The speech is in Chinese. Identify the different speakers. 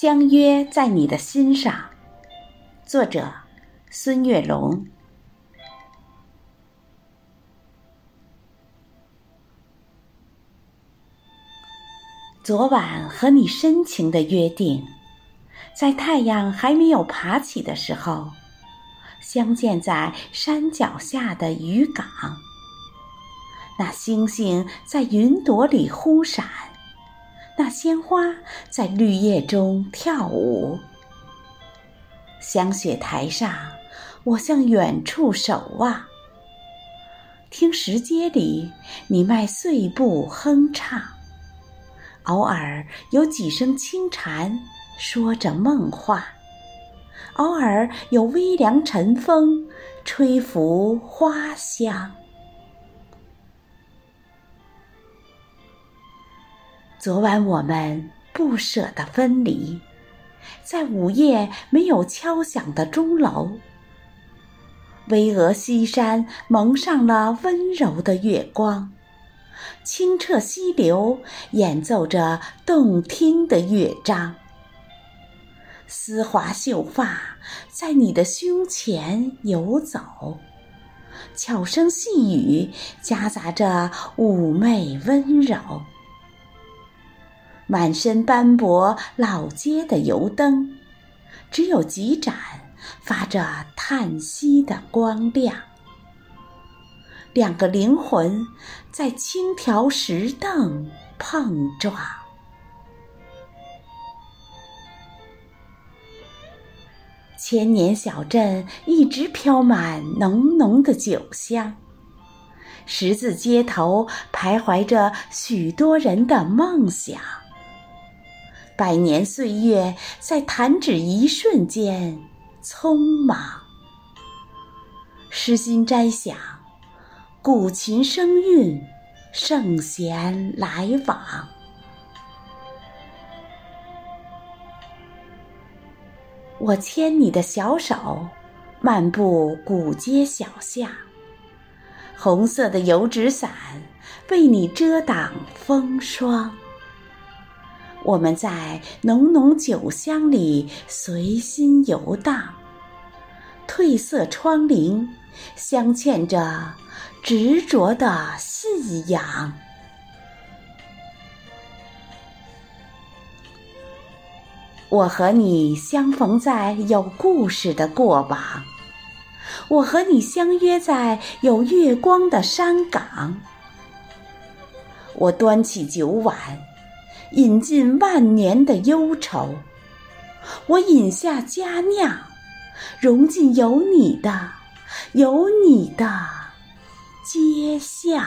Speaker 1: 相约在你的心上。作者：孙月龙。昨晚和你深情的约定，在太阳还没有爬起的时候，相见在山脚下的渔港。那星星在云朵里忽闪，那鲜花在绿叶中跳舞。香雪台上，我向远处守望，听石阶里你迈碎步哼唱。偶尔有几声轻蝉，说着梦话；偶尔有微凉晨风，吹拂花香。昨晚我们不舍得分离，在午夜没有敲响的钟楼，巍峨西山蒙上了温柔的月光。清澈溪流演奏着动听的乐章，丝滑秀发在你的胸前游走，悄声细语夹杂着妩媚温柔。满身斑驳老街的油灯，只有几盏发着叹息的光亮。两个灵魂在轻条石凳碰撞。千年小镇一直飘满浓浓的酒香，十字街头徘徊着许多人的梦想。百年岁月在弹指一瞬间匆忙，诗心斋想。古琴声韵，圣贤来往。我牵你的小手，漫步古街小巷。红色的油纸伞为你遮挡风霜。我们在浓浓酒香里随心游荡。褪色窗棂，镶嵌着。执着的信仰。我和你相逢在有故事的过往，我和你相约在有月光的山岗。我端起酒碗，饮尽万年的忧愁；我饮下佳酿，融进有你的，有你的。街巷。